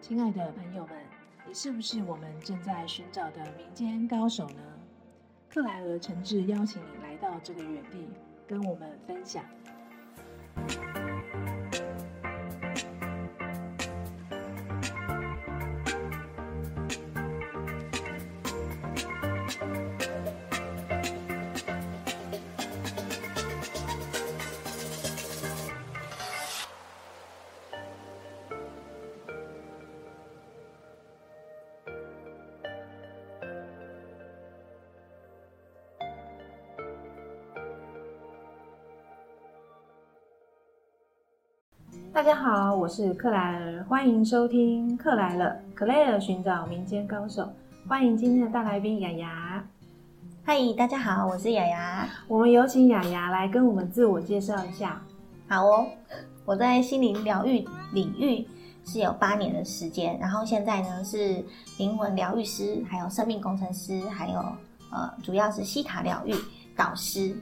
亲爱的朋友们，你是不是我们正在寻找的民间高手呢？克莱尔诚挚邀请你来到这个园地，跟我们分享。家好，我是克莱尔，欢迎收听《克莱了》，克莱尔寻找民间高手。欢迎今天的大来宾雅雅。嗨，大家好，我是雅雅。我们有请雅雅来跟我们自我介绍一下。好哦，我在心灵疗愈领域是有八年的时间，然后现在呢是灵魂疗愈师，还有生命工程师，还有呃主要是西塔疗愈导师。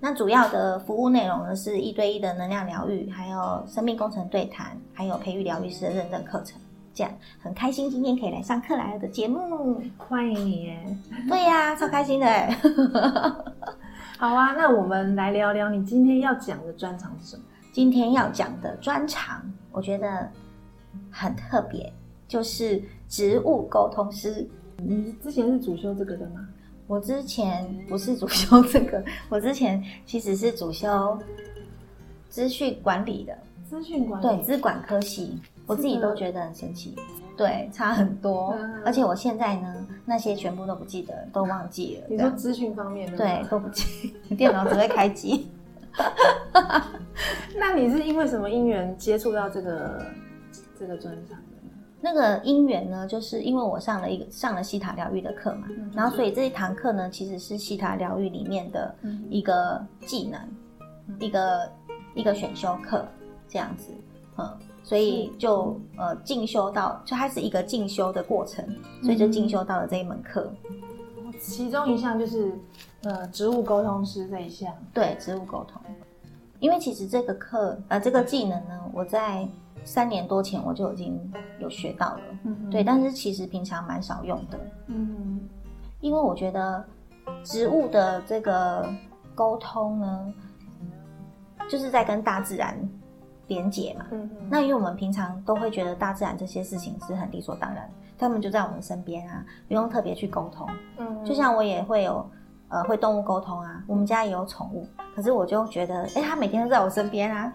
那主要的服务内容呢，是一对一的能量疗愈，还有生命工程对谈，还有培育疗愈师的认证课程。这样很开心，今天可以来上克莱尔的节目，欢迎你耶！对呀，超开心的。好啊，那我们来聊聊你今天要讲的专长是什么？今天要讲的专长，我觉得很特别，就是植物沟通师。你之前是主修这个的吗？我之前不是主修这个，我之前其实是主修资讯管理的，资讯管理对资管科系，我自己都觉得很神奇，对，差很多。而且我现在呢，那些全部都不记得，都忘记了。你说资讯方面的，对，都不记，电脑只会开机。那你是因为什么因缘接触到这个这个专长？那个因缘呢，就是因为我上了一个上了西塔疗愈的课嘛，然后所以这一堂课呢，其实是西塔疗愈里面的一个技能，一个一个选修课这样子，嗯，所以就呃进修到，就它是一个进修的过程，所以就进修到了这一门课。其中一项就是呃植物沟通师这一项，对，植物沟通。因为其实这个课呃这个技能呢，我在。三年多前我就已经有学到了，对，但是其实平常蛮少用的，嗯，因为我觉得植物的这个沟通呢，就是在跟大自然连接嘛，嗯那因为我们平常都会觉得大自然这些事情是很理所当然，他们就在我们身边啊，不用特别去沟通，嗯，就像我也会有呃会动物沟通啊，我们家也有宠物，可是我就觉得，哎，它每天都在我身边啊。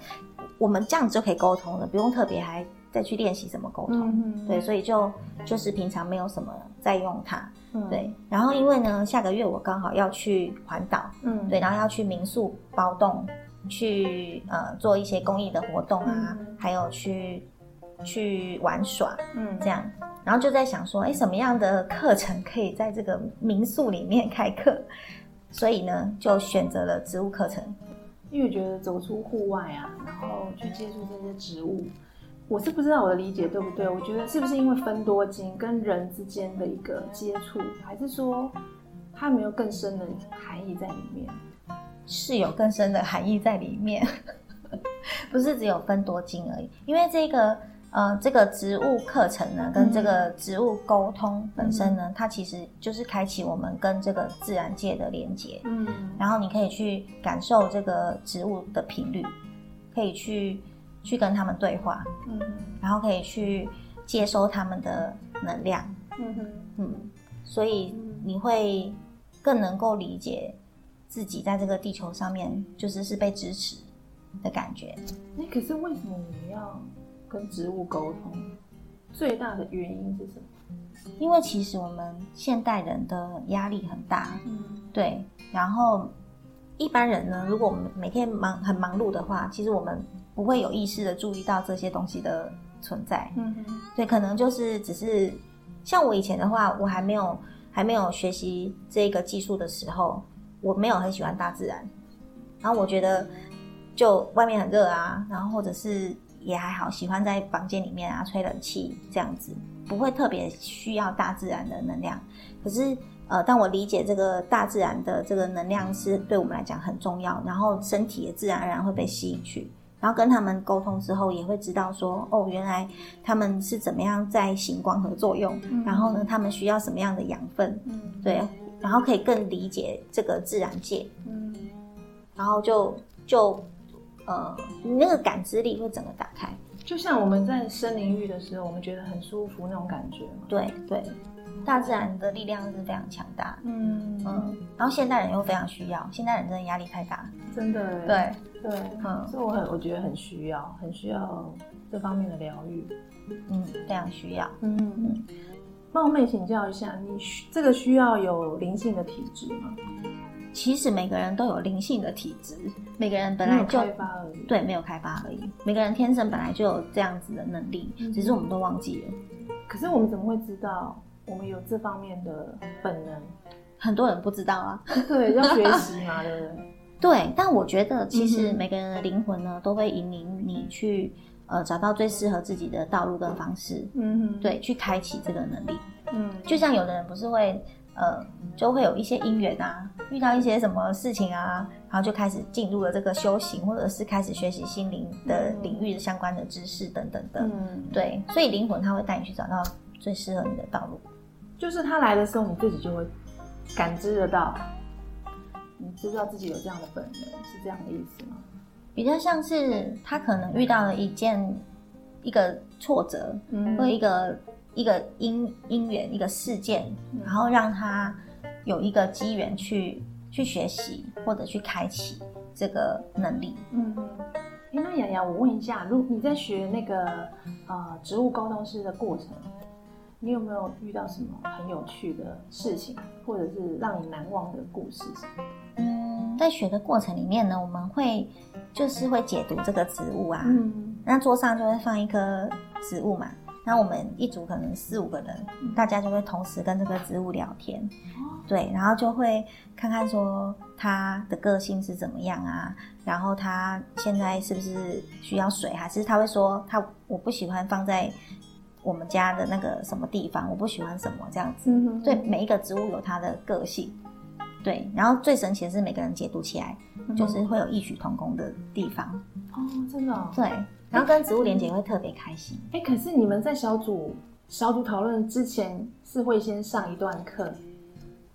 我们这样子就可以沟通了，不用特别还再去练习怎么沟通。对，所以就就是平常没有什么在用它。对，然后因为呢，下个月我刚好要去环岛，嗯，对，然后要去民宿包栋，去呃做一些公益的活动啊，还有去去玩耍，嗯，这样，然后就在想说，哎，什么样的课程可以在这个民宿里面开课？所以呢，就选择了植物课程。因为觉得走出户外啊，然后去接触这些植物，我是不知道我的理解对不对？我觉得是不是因为分多金跟人之间的一个接触，还是说它没有更深的含义在里面？是有更深的含义在里面，不是只有分多金而已。因为这个。呃，这个植物课程呢，跟这个植物沟通本身呢，它其实就是开启我们跟这个自然界的连接。嗯，然后你可以去感受这个植物的频率，可以去去跟他们对话。嗯，然后可以去接收他们的能量。嗯哼，嗯，所以你会更能够理解自己在这个地球上面，就是是被支持的感觉。那可是为什么我们要？跟植物沟通最大的原因是什么？因为其实我们现代人的压力很大，嗯，对。然后一般人呢，如果我们每天忙很忙碌的话，其实我们不会有意识的注意到这些东西的存在，嗯哼。对，可能就是只是像我以前的话，我还没有还没有学习这个技术的时候，我没有很喜欢大自然，然后我觉得就外面很热啊，然后或者是。也还好，喜欢在房间里面啊吹冷气这样子，不会特别需要大自然的能量。可是呃，当我理解这个大自然的这个能量是对我们来讲很重要，然后身体也自然而然会被吸引去。然后跟他们沟通之后，也会知道说，哦，原来他们是怎么样在行光合作用，然后呢，他们需要什么样的养分，对，然后可以更理解这个自然界，嗯，然后就就呃，你那个感知力会整个打开，就像我们在森林浴的时候，我们觉得很舒服那种感觉嘛，对对。大自然的力量是非常强大，嗯嗯，然后现代人又非常需要，现代人真的压力太大，真的，对对，嗯，所以我很我觉得很需要，很需要这方面的疗愈，嗯，非常需要，嗯嗯，冒昧请教一下，你这个需要有灵性的体质吗？其实每个人都有灵性的体质，每个人本来就对，没有开发而已，每个人天生本来就有这样子的能力，只是我们都忘记了。可是我们怎么会知道？我们有这方面的本能，很多人不知道啊。对，要学习嘛，对不对？对，但我觉得其实每个人的灵魂呢，都会引领你去呃找到最适合自己的道路跟方式。嗯哼，对，去开启这个能力。嗯，就像有的人不是会呃就会有一些因缘啊，遇到一些什么事情啊，然后就开始进入了这个修行，或者是开始学习心灵的领域的相关的知识等等的。嗯，对，所以灵魂它会带你去找到最适合你的道路。就是他来的时候，你自己就会感知得到，你知道自己有这样的本能，是这样的意思吗？比较像是他可能遇到了一件一个挫折，嗯或一个一个因因缘一个事件，然后让他有一个机缘去去学习或者去开启这个能力。嗯，哎，那雅雅，我问一下，如你在学那个呃植物沟通师的过程？你有没有遇到什么很有趣的事情，或者是让你难忘的故事？嗯，在学的过程里面呢，我们会就是会解读这个植物啊，嗯，那桌上就会放一颗植物嘛，那我们一组可能四五个人，大家就会同时跟这个植物聊天，对，然后就会看看说它的个性是怎么样啊，然后它现在是不是需要水，还是他会说他我不喜欢放在。我们家的那个什么地方，我不喜欢什么这样子。对，每一个植物有它的个性。对，然后最神奇的是每个人解读起来，就是会有异曲同工的地方。哦，真的。对，然后跟植物连接会特别开心。哎，可是你们在小组小组讨论之前，是会先上一段课。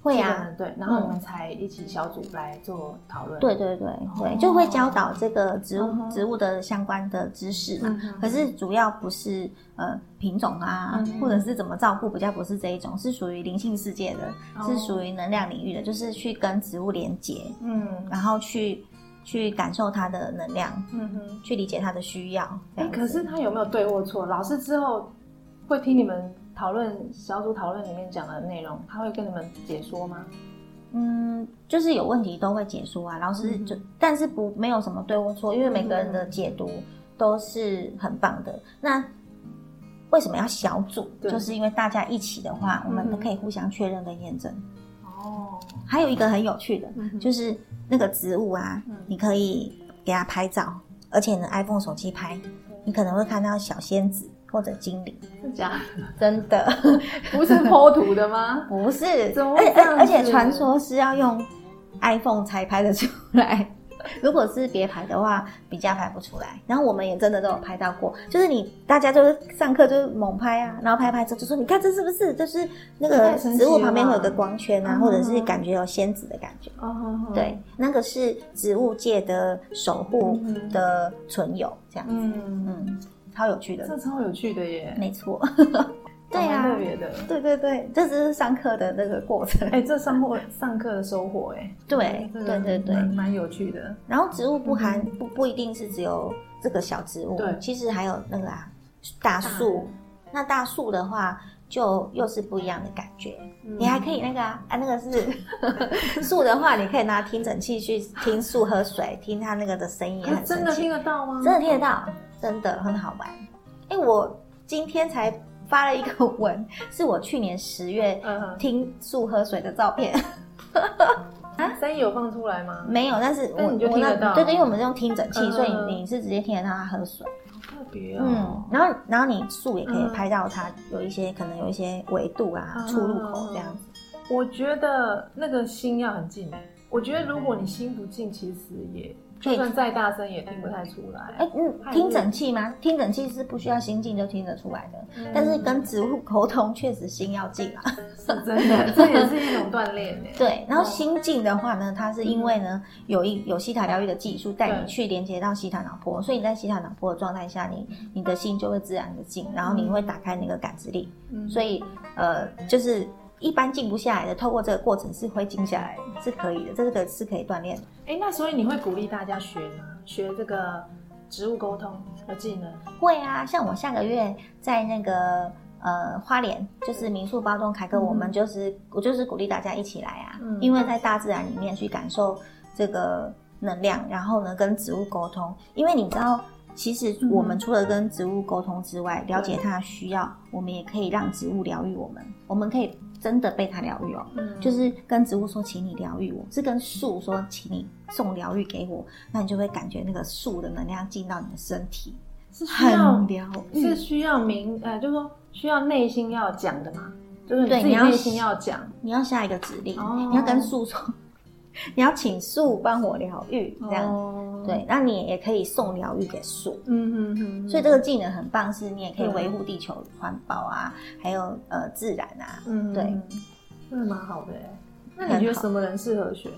会啊，对，然后你们才一起小组来做讨论。对对对对，就会教导这个植物植物的相关的知识嘛。可是主要不是呃品种啊，或者是怎么照顾，比较不是这一种，是属于灵性世界的，是属于能量领域的，就是去跟植物连接，嗯，然后去去感受他的能量，嗯哼，去理解他的需要。哎，可是他有没有对或错？老师之后会听你们。讨论小组讨论里面讲的内容，他会跟你们解说吗？嗯，就是有问题都会解说啊。老师就，但是不没有什么对或错，因为每个人的解读都是很棒的。那为什么要小组？就是因为大家一起的话，我们都可以互相确认跟验证。哦，还有一个很有趣的，就是那个植物啊，你可以给它拍照，而且呢，iPhone 手机拍，你可能会看到小仙子。或者精灵。是假？的，真的。不是剖图的吗？不是，而而而且传说是要用 iPhone 才拍得出来，如果是别牌的话，比较排不出来。然后我们也真的都有拍到过，就是你大家就是上课就是猛拍啊，然后拍拍之后就说你看这是不是就是那个植物旁边会有个光圈啊，或者是感觉有仙子的感觉。哦，对，那个是植物界的守护的存有这样子。嗯嗯。超有趣的，这超有趣的耶！没错，对啊，特别的，对对对，这只是上课的那个过程。哎，这上课上课的收获，哎，对对对对，蛮有趣的。然后植物不含不不一定是只有这个小植物，对，其实还有那个啊大树。那大树的话，就又是不一样的感觉。你还可以那个啊，啊那个是 树的话，你可以拿听诊器去听树喝水，听它那个的声音，真的听得到吗？真的听得到。真的很好玩，哎，我今天才发了一个文，是我去年十月听树喝水的照片。啊，声音有放出来吗？没有，但是我就听得到。对对，因为我们是用听诊器，所以你是直接听得到他喝水。好特别哦。嗯，然后然后你树也可以拍到它有一些可能有一些维度啊出入口这样子。我觉得那个心要很近。我觉得如果你心不静，其实也。就算再大声也听不太出来。哎，嗯，听诊器吗？听诊器是不需要心静就听得出来的。但是跟植物沟通确实心要静啊，是真的，这也是一种锻炼对，然后心静的话呢，它是因为呢有一有西塔疗愈的技术带你去连接到西塔脑波，所以你在西塔脑波的状态下，你你的心就会自然的静，然后你会打开那个感知力。所以呃，就是。一般静不下来的，透过这个过程是会静下来，是可以的，这个是可以锻炼的。哎，那所以你会鼓励大家学吗？学这个植物沟通的技能？会啊，像我下个月在那个呃花莲，就是民宿包中开课，我们就是我就是鼓励大家一起来啊，因为在大自然里面去感受这个能量，然后呢跟植物沟通，因为你知道。其实我们除了跟植物沟通之外，了解它的需要，我们也可以让植物疗愈我们。我们可以真的被它疗愈哦，就是跟植物说，请你疗愈我，是跟树说，请你送疗愈给我，那你就会感觉那个树的能量进到你的身体，是很疗愈，是需要明呃，就是说需要内心要讲的嘛，就是你自己内心要讲，你要下一个指令，你要跟树说。你要请树帮我疗愈，这样对，那你也可以送疗愈给树，嗯嗯嗯。所以这个技能很棒，是你也可以维护地球环保啊，还有呃自然啊，嗯，对，真的蛮好的。那你觉得什么人适合学？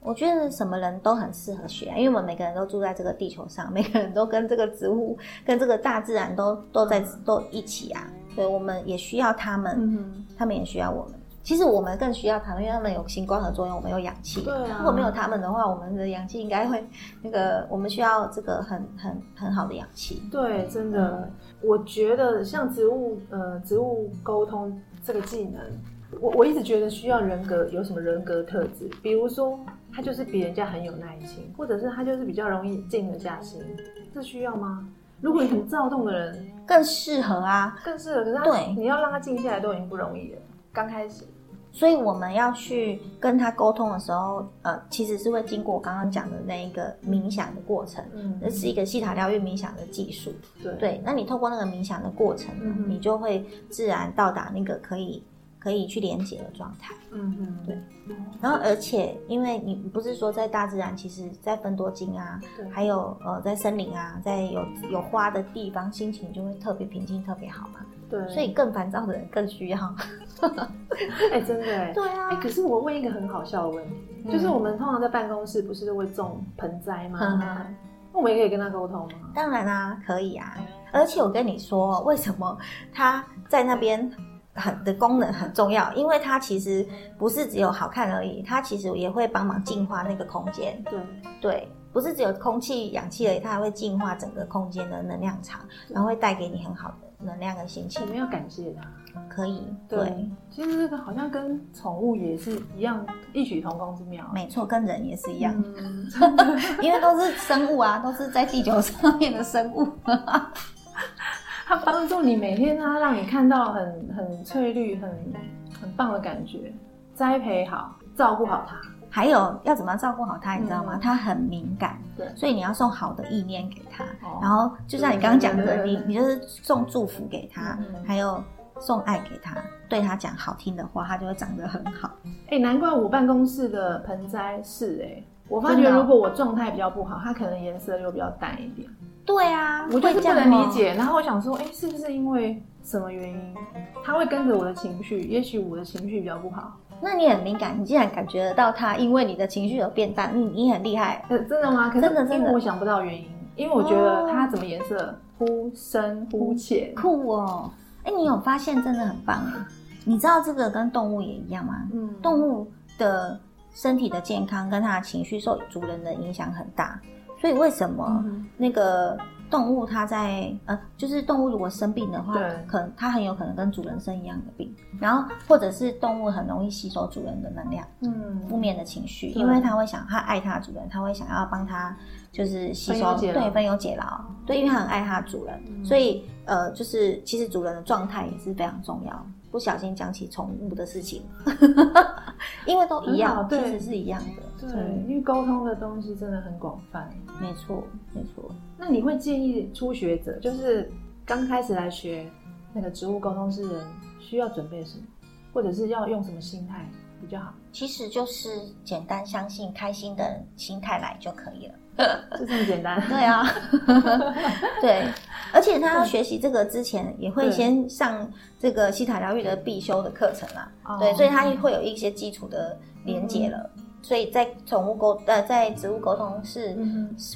我觉得什么人都很适合学，因为我们每个人都住在这个地球上，每个人都跟这个植物、跟这个大自然都都在都一起啊，所以我们也需要他们，他们也需要我们。其实我们更需要他们，因为他们有星光的作用，我们有氧气。对啊。如果没有他们的话，我们的氧气应该会那个，我们需要这个很很很好的氧气。对，真的，我觉得像植物呃植物沟通这个技能，我我一直觉得需要人格有什么人格特质，比如说他就是比人家很有耐心，或者是他就是比较容易静得下心，这需要吗？如果你很躁动的人，更适合啊，更适合。可是他，你要让他静下来都已经不容易了。刚开始，所以我们要去跟他沟通的时候，呃，其实是会经过我刚刚讲的那一个冥想的过程，嗯，这是一个西塔疗愈冥想的技术，对，对，那你透过那个冥想的过程，你就会自然到达那个可以可以去连接的状态，嗯嗯，对，然后而且因为你不是说在大自然，其实在分多金啊，还有呃在森林啊，在有有花的地方，心情就会特别平静，特别好嘛。对，所以更烦躁的人更需要。哎，真的哎。对啊。哎，可是我问一个很好笑的问题，就是我们通常在办公室不是都会种盆栽吗？那我们也可以跟他沟通吗？当然啦，可以啊。而且我跟你说，为什么他在那边很的功能很重要？因为它其实不是只有好看而已，它其实也会帮忙净化那个空间。对对，不是只有空气、氧气而已，它还会净化整个空间的能量场，然后会带给你很好的。能量跟心情，没有感谢他，可以。对，其实这个好像跟宠物也是一样，异曲同工之妙。没错，跟人也是一样，因为都是生物啊，都是在地球上面的生物。它帮助你每天，它让你看到很很翠绿、很很棒的感觉，栽培好，照顾好它。还有要怎么照顾好他，你知道吗？他很敏感，对，所以你要送好的意念给他，然后就像你刚刚讲的，你你就是送祝福给他，还有送爱给他，对他讲好听的话，他就会长得很好。哎，难怪我办公室的盆栽是哎，我发觉如果我状态比较不好，它可能颜色又比较淡一点。对啊，我就是不能理解。然后我想说，哎，是不是因为什么原因，它会跟着我的情绪？也许我的情绪比较不好。那你很敏感，你竟然感觉得到它，因为你的情绪有变淡，你你很厉害，真的吗？真的真的，我想不到原因，因为我觉得它怎么颜色忽深忽浅，酷哦！哎，你有发现真的很棒哎！你知道这个跟动物也一样吗？嗯，动物的身体的健康跟它的情绪受主人的影响很大，所以为什么那个？动物它在呃，就是动物如果生病的话，可能它很有可能跟主人生一样的病，然后或者是动物很容易吸收主人的能量，嗯，负面的情绪，因为它会想，它爱它主人，它会想要帮它就是吸收，对，分忧解劳，对，因为它很爱它主人，所以呃，就是其实主人的状态也是非常重要。不小心讲起宠物的事情，因为都一样，其实是一样的。对，因为沟通的东西真的很广泛。没错，没错。那你会建议初学者，就是刚开始来学那个植物沟通师人，需要准备什么？或者是要用什么心态比较好？其实就是简单相信、开心的心态来就可以了。就这么简单。对啊，对，而且他要学习这个之前，也会先上这个西塔疗愈的必修的课程啦。对，所以他会有一些基础的连接了。所以在宠物沟呃，在植物沟通是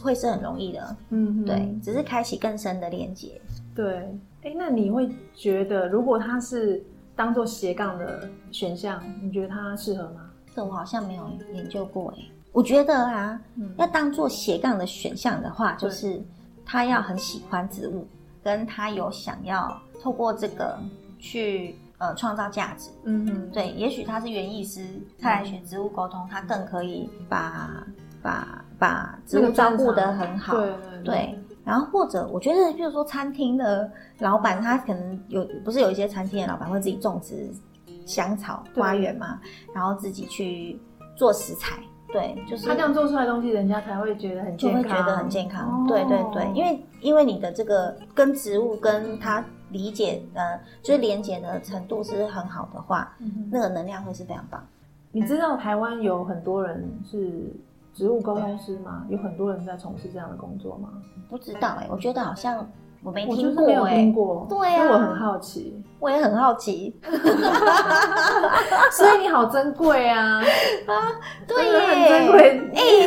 会是很容易的。嗯，对，只是开启更深的连接。对，哎，那你会觉得，如果它是当做斜杠的选项，你觉得它适合吗？这我好像没有研究过哎。我觉得啊，要当做斜杠的选项的话，就是他要很喜欢植物，跟他有想要透过这个去呃创造价值。嗯嗯，对，也许他是园艺师，他来学植物沟通，他更可以把把把植物照顾得很好。对对。然后或者我觉得，比如说餐厅的老板，他可能有不是有一些餐厅的老板会自己种植香草花园嘛，然后自己去做食材。对，就是他这样做出来的东西，人家才会觉得很健康，就会觉得很健康。对对对，因为因为你的这个跟植物跟他理解呃，就是连接的程度是很好的话，那个能量会是非常棒。你知道台湾有很多人是植物沟通师吗？有很多人在从事这样的工作吗？不知道哎，我觉得好像。我没听过，没有听过，对呀，我很好奇，我也很好奇，所以你好珍贵啊啊，对耶，很珍贵，哎，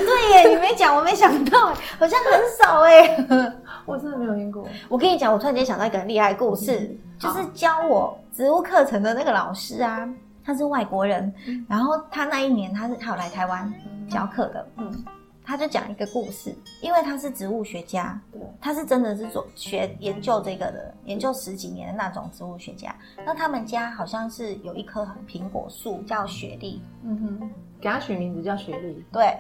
没讲，我没想到，好像很少哎，我真的没有听过。我跟你讲，我突然间想到一个很厉害故事，就是教我植物课程的那个老师啊，他是外国人，然后他那一年他是他有来台湾教课的，嗯。他就讲一个故事，因为他是植物学家，对，他是真的是做学研究这个的，研究十几年的那种植物学家。那他们家好像是有一棵苹果树叫雪莉，嗯哼，给他取名字叫雪莉，对，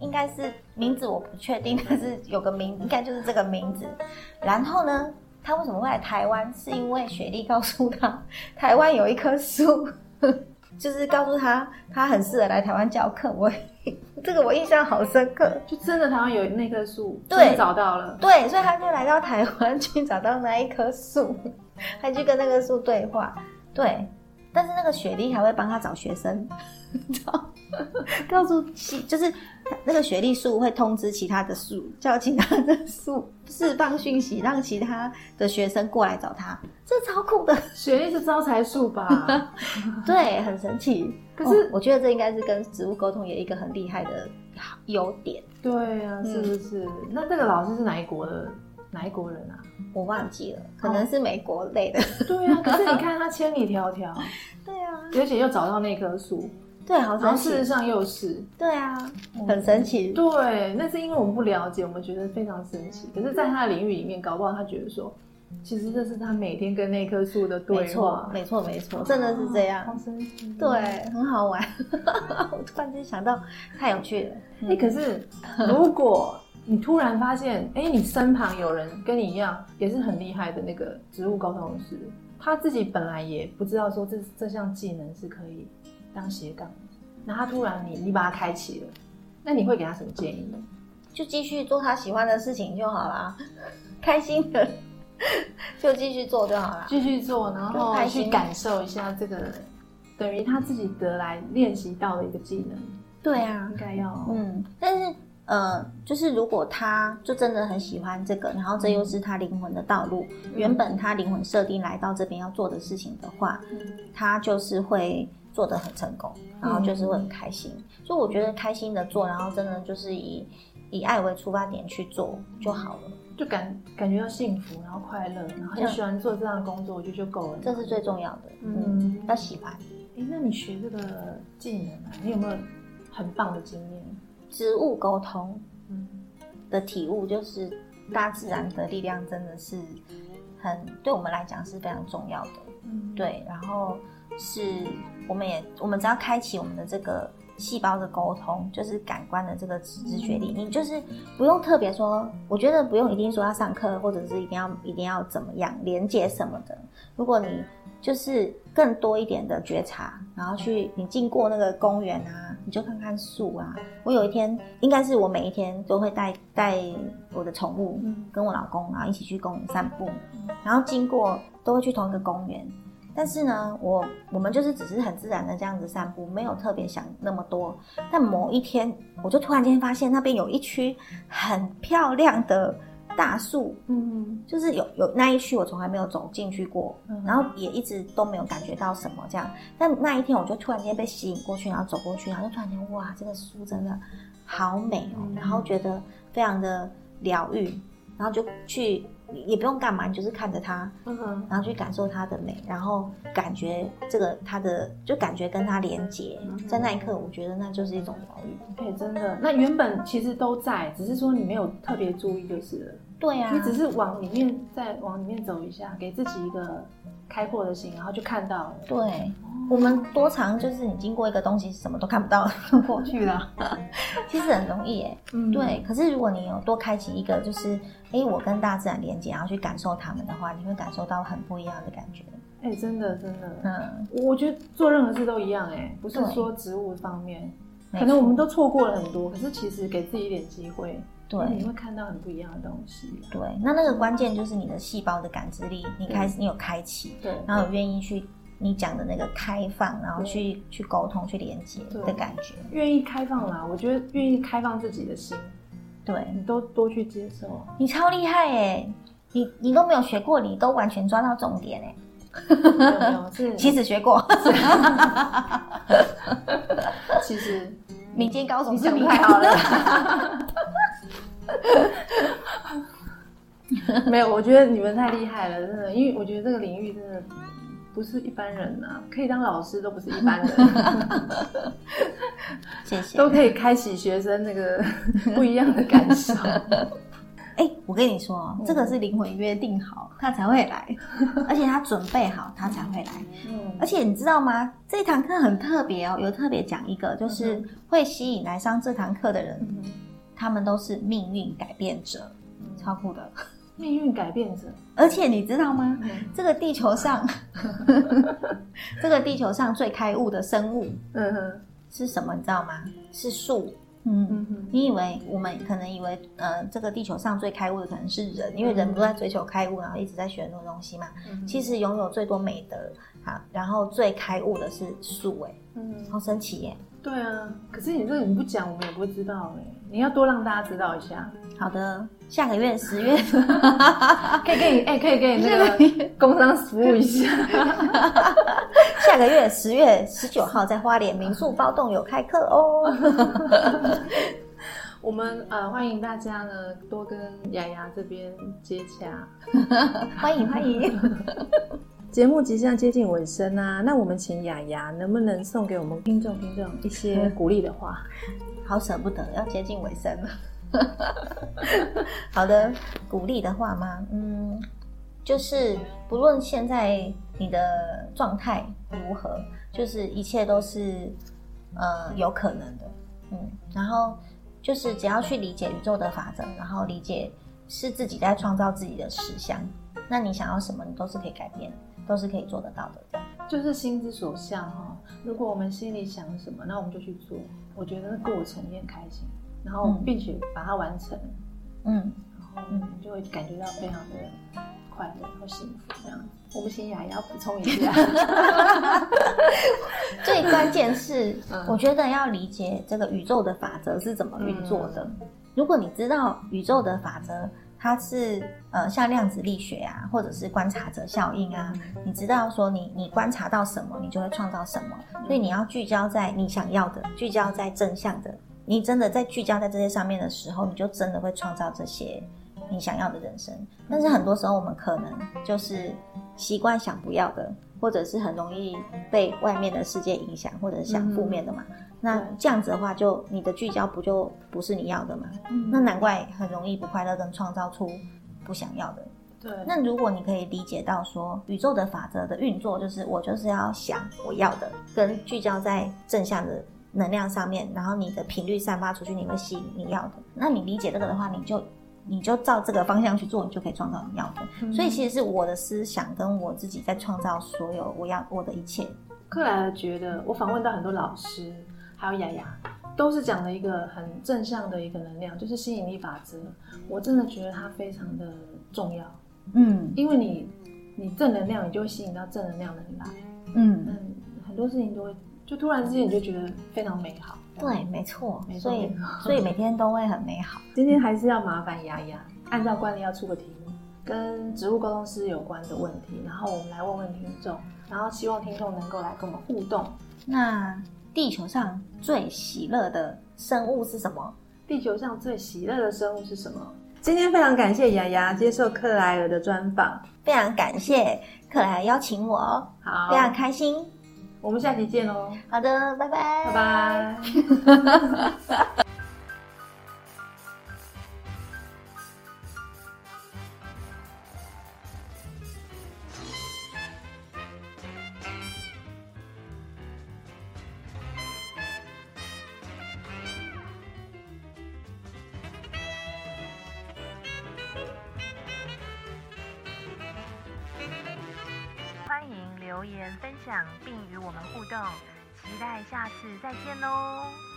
应该是名字我不确定，但是有个名，应该就是这个名字。然后呢，他为什么会来台湾？是因为雪莉告诉他，台湾有一棵树。就是告诉他，他很适合来台湾教课。我 这个我印象好深刻，就真的台湾有那棵树，对，找到了，对，所以他就来到台湾 去找到那一棵树，他去跟那棵树对话，对。但是那个雪莉还会帮他找学生，告诉其就是那个雪莉树会通知其他的树，叫其他的树释放讯息，让其他的学生过来找他。这超酷的，雪莉是招财树吧？对，很神奇。可是我觉得这应该是跟植物沟通有一个很厉害的优点。对呀，是不是？那这个老师是哪一国的？哪一国人啊？我忘记了，可能是美国类的。对啊，可是你看他千里迢迢，对啊，而且又找到那棵树，对，好神奇。事实上又是，对啊，很神奇。对，那是因为我们不了解，我们觉得非常神奇。可是，在他的领域里面，搞不好他觉得说，其实这是他每天跟那棵树的对话。没错，没错，没错，真的是这样。好神奇，对，很好玩。我突然间想到，太有趣了。哎，可是如果。你突然发现，哎，你身旁有人跟你一样，也是很厉害的那个植物沟通师，他自己本来也不知道说这这项技能是可以当斜杠，那他突然你你把他开启了，那你会给他什么建议呢？就继续做他喜欢的事情就好啦，开心的就继续做就好了，继续做，然后去感受一下这个等于他自己得来练习到的一个技能。对啊，应该要，嗯，但是。呃，就是如果他就真的很喜欢这个，然后这又是他灵魂的道路，原本他灵魂设定来到这边要做的事情的话，他就是会做得很成功，然后就是会很开心。所以我觉得开心的做，然后真的就是以以爱为出发点去做就好了，就感感觉到幸福，然后快乐，然后很喜欢做这样的工作，我觉得就够了。这是最重要的，嗯，要喜欢。哎，那你学这个技能啊，你有没有很棒的经验？植物沟通的体悟，就是大自然的力量真的是很对我们来讲是非常重要的。嗯，对。然后是我们也我们只要开启我们的这个细胞的沟通，就是感官的这个直觉力，你就是不用特别说，我觉得不用一定说要上课，或者是一定要一定要怎么样连接什么的。如果你就是更多一点的觉察，然后去你经过那个公园啊，你就看看树啊。我有一天，应该是我每一天都会带带我的宠物，跟我老公，然后一起去公园散步。然后经过都会去同一个公园，但是呢，我我们就是只是很自然的这样子散步，没有特别想那么多。但某一天，我就突然间发现那边有一区很漂亮的大树，嗯，就是有有那一区我从来没有走进去过，然后也一直都没有感觉到什么这样。但那一天我就突然间被吸引过去，然后走过去，然后就突然间哇，这个树真的好美哦，然后觉得非常的疗愈，然后就去。也不用干嘛，你就是看着它，嗯哼，然后去感受它的美，然后感觉这个它的，就感觉跟它连接，在那一刻，我觉得那就是一种疗愈。对，真的，那原本其实都在，只是说你没有特别注意就是了。对呀，你只是往里面再往里面走一下，给自己一个开阔的心，然后就看到了。对，我们多长就是你经过一个东西，什么都看不到，过去了。其实很容易哎，嗯，对。可是如果你有多开启一个，就是哎，我跟大自然连接，然后去感受它们的话，你会感受到很不一样的感觉。哎，真的真的，嗯，我觉得做任何事都一样哎，不是说植物方面，可能我们都错过了很多，可是其实给自己一点机会。对，你会看到很不一样的东西。对，那那个关键就是你的细胞的感知力，你开始你有开启，对，然后愿意去你讲的那个开放，然后去去沟通、去连接的感觉，愿意开放啦。我觉得愿意开放自己的心，对你都多去接受。你超厉害哎，你你都没有学过，你都完全抓到重点哎。没有，是 其实学过。其实民间高手是太好了。没有，我觉得你们太厉害了，真的，因为我觉得这个领域真的不是一般人呐，可以当老师都不是一般人，谢谢，都可以开启学生那个不一样的感受。哎，我跟你说，这个是灵魂约定好，他才会来，而且他准备好，他才会来。嗯，而且你知道吗？这堂课很特别哦，有特别讲一个，就是会吸引来上这堂课的人。他们都是命运改变者，超酷的 命运改变者。而且你知道吗？这个地球上，这个地球上最开悟的生物，嗯哼，是什么？你知道吗？是树。嗯嗯你以为我们可能以为，呃，这个地球上最开悟的可能是人，因为人都在追求开悟，然后一直在学很多东西嘛。其实拥有最多美德，好，然后最开悟的是树，哎，嗯，好神奇耶。对啊，可是你这个你不讲，我们也不会知道哎。你要多让大家知道一下。好的，下个月十月 可以给你哎，可以给你那个工商服务一下。下个月十月十九号在花莲民宿包栋有开课哦。我们呃欢迎大家呢多跟雅雅这边接洽，欢迎欢迎。节目即将接近尾声啊，那我们请雅雅能不能送给我们听众听众一些鼓励的话？好舍不得，要接近尾声了。好的，鼓励的话吗？嗯，就是不论现在你的状态如何，就是一切都是呃有可能的。嗯，然后就是只要去理解宇宙的法则，然后理解是自己在创造自己的实相，那你想要什么，你都是可以改变。都是可以做得到的，这样就是心之所向哈。如果我们心里想什么，那我们就去做。我觉得过程也很开心，然后并且把它完成，嗯，然后你就会感觉到非常的快乐和幸福。这样子，我们心雅也要补充一下。最关键是，我觉得要理解这个宇宙的法则是怎么运作的。如果你知道宇宙的法则，它是呃，像量子力学啊，或者是观察者效应啊，你知道说你你观察到什么，你就会创造什么。所以你要聚焦在你想要的，聚焦在正向的。你真的在聚焦在这些上面的时候，你就真的会创造这些你想要的人生。但是很多时候我们可能就是习惯想不要的，或者是很容易被外面的世界影响，或者是想负面的嘛。那这样子的话，就你的聚焦不就不是你要的吗？那难怪很容易不快乐，跟创造出不想要的。对。那如果你可以理解到说，宇宙的法则的运作就是我就是要想我要的，跟聚焦在正向的能量上面，然后你的频率散发出去，你会吸引你要的。那你理解这个的话，你就你就照这个方向去做，你就可以创造你要的。所以其实是我的思想跟我自己在创造所有我要我的一切。克莱尔觉得，我访问到很多老师。还有雅雅，都是讲的一个很正向的一个能量，就是吸引力法则。我真的觉得它非常的重要，嗯，因为你你正能量，你就会吸引到正能量的人来。嗯嗯，很多事情都会，就突然之间你就觉得非常美好。对，没错，所以所以每天都会很美好。今天还是要麻烦雅雅，按照惯例要出个题目，跟植物沟通师有关的问题，然后我们来问问听众，然后希望听众能够来跟我们互动。那地球上最喜乐的生物是什么？地球上最喜乐的生物是什么？今天非常感谢雅雅接受克莱尔的专访，非常感谢克莱尔邀请我，好，非常开心。我们下期见喽！好的，拜拜，拜拜。留言分享并与我们互动，期待下次再见喽！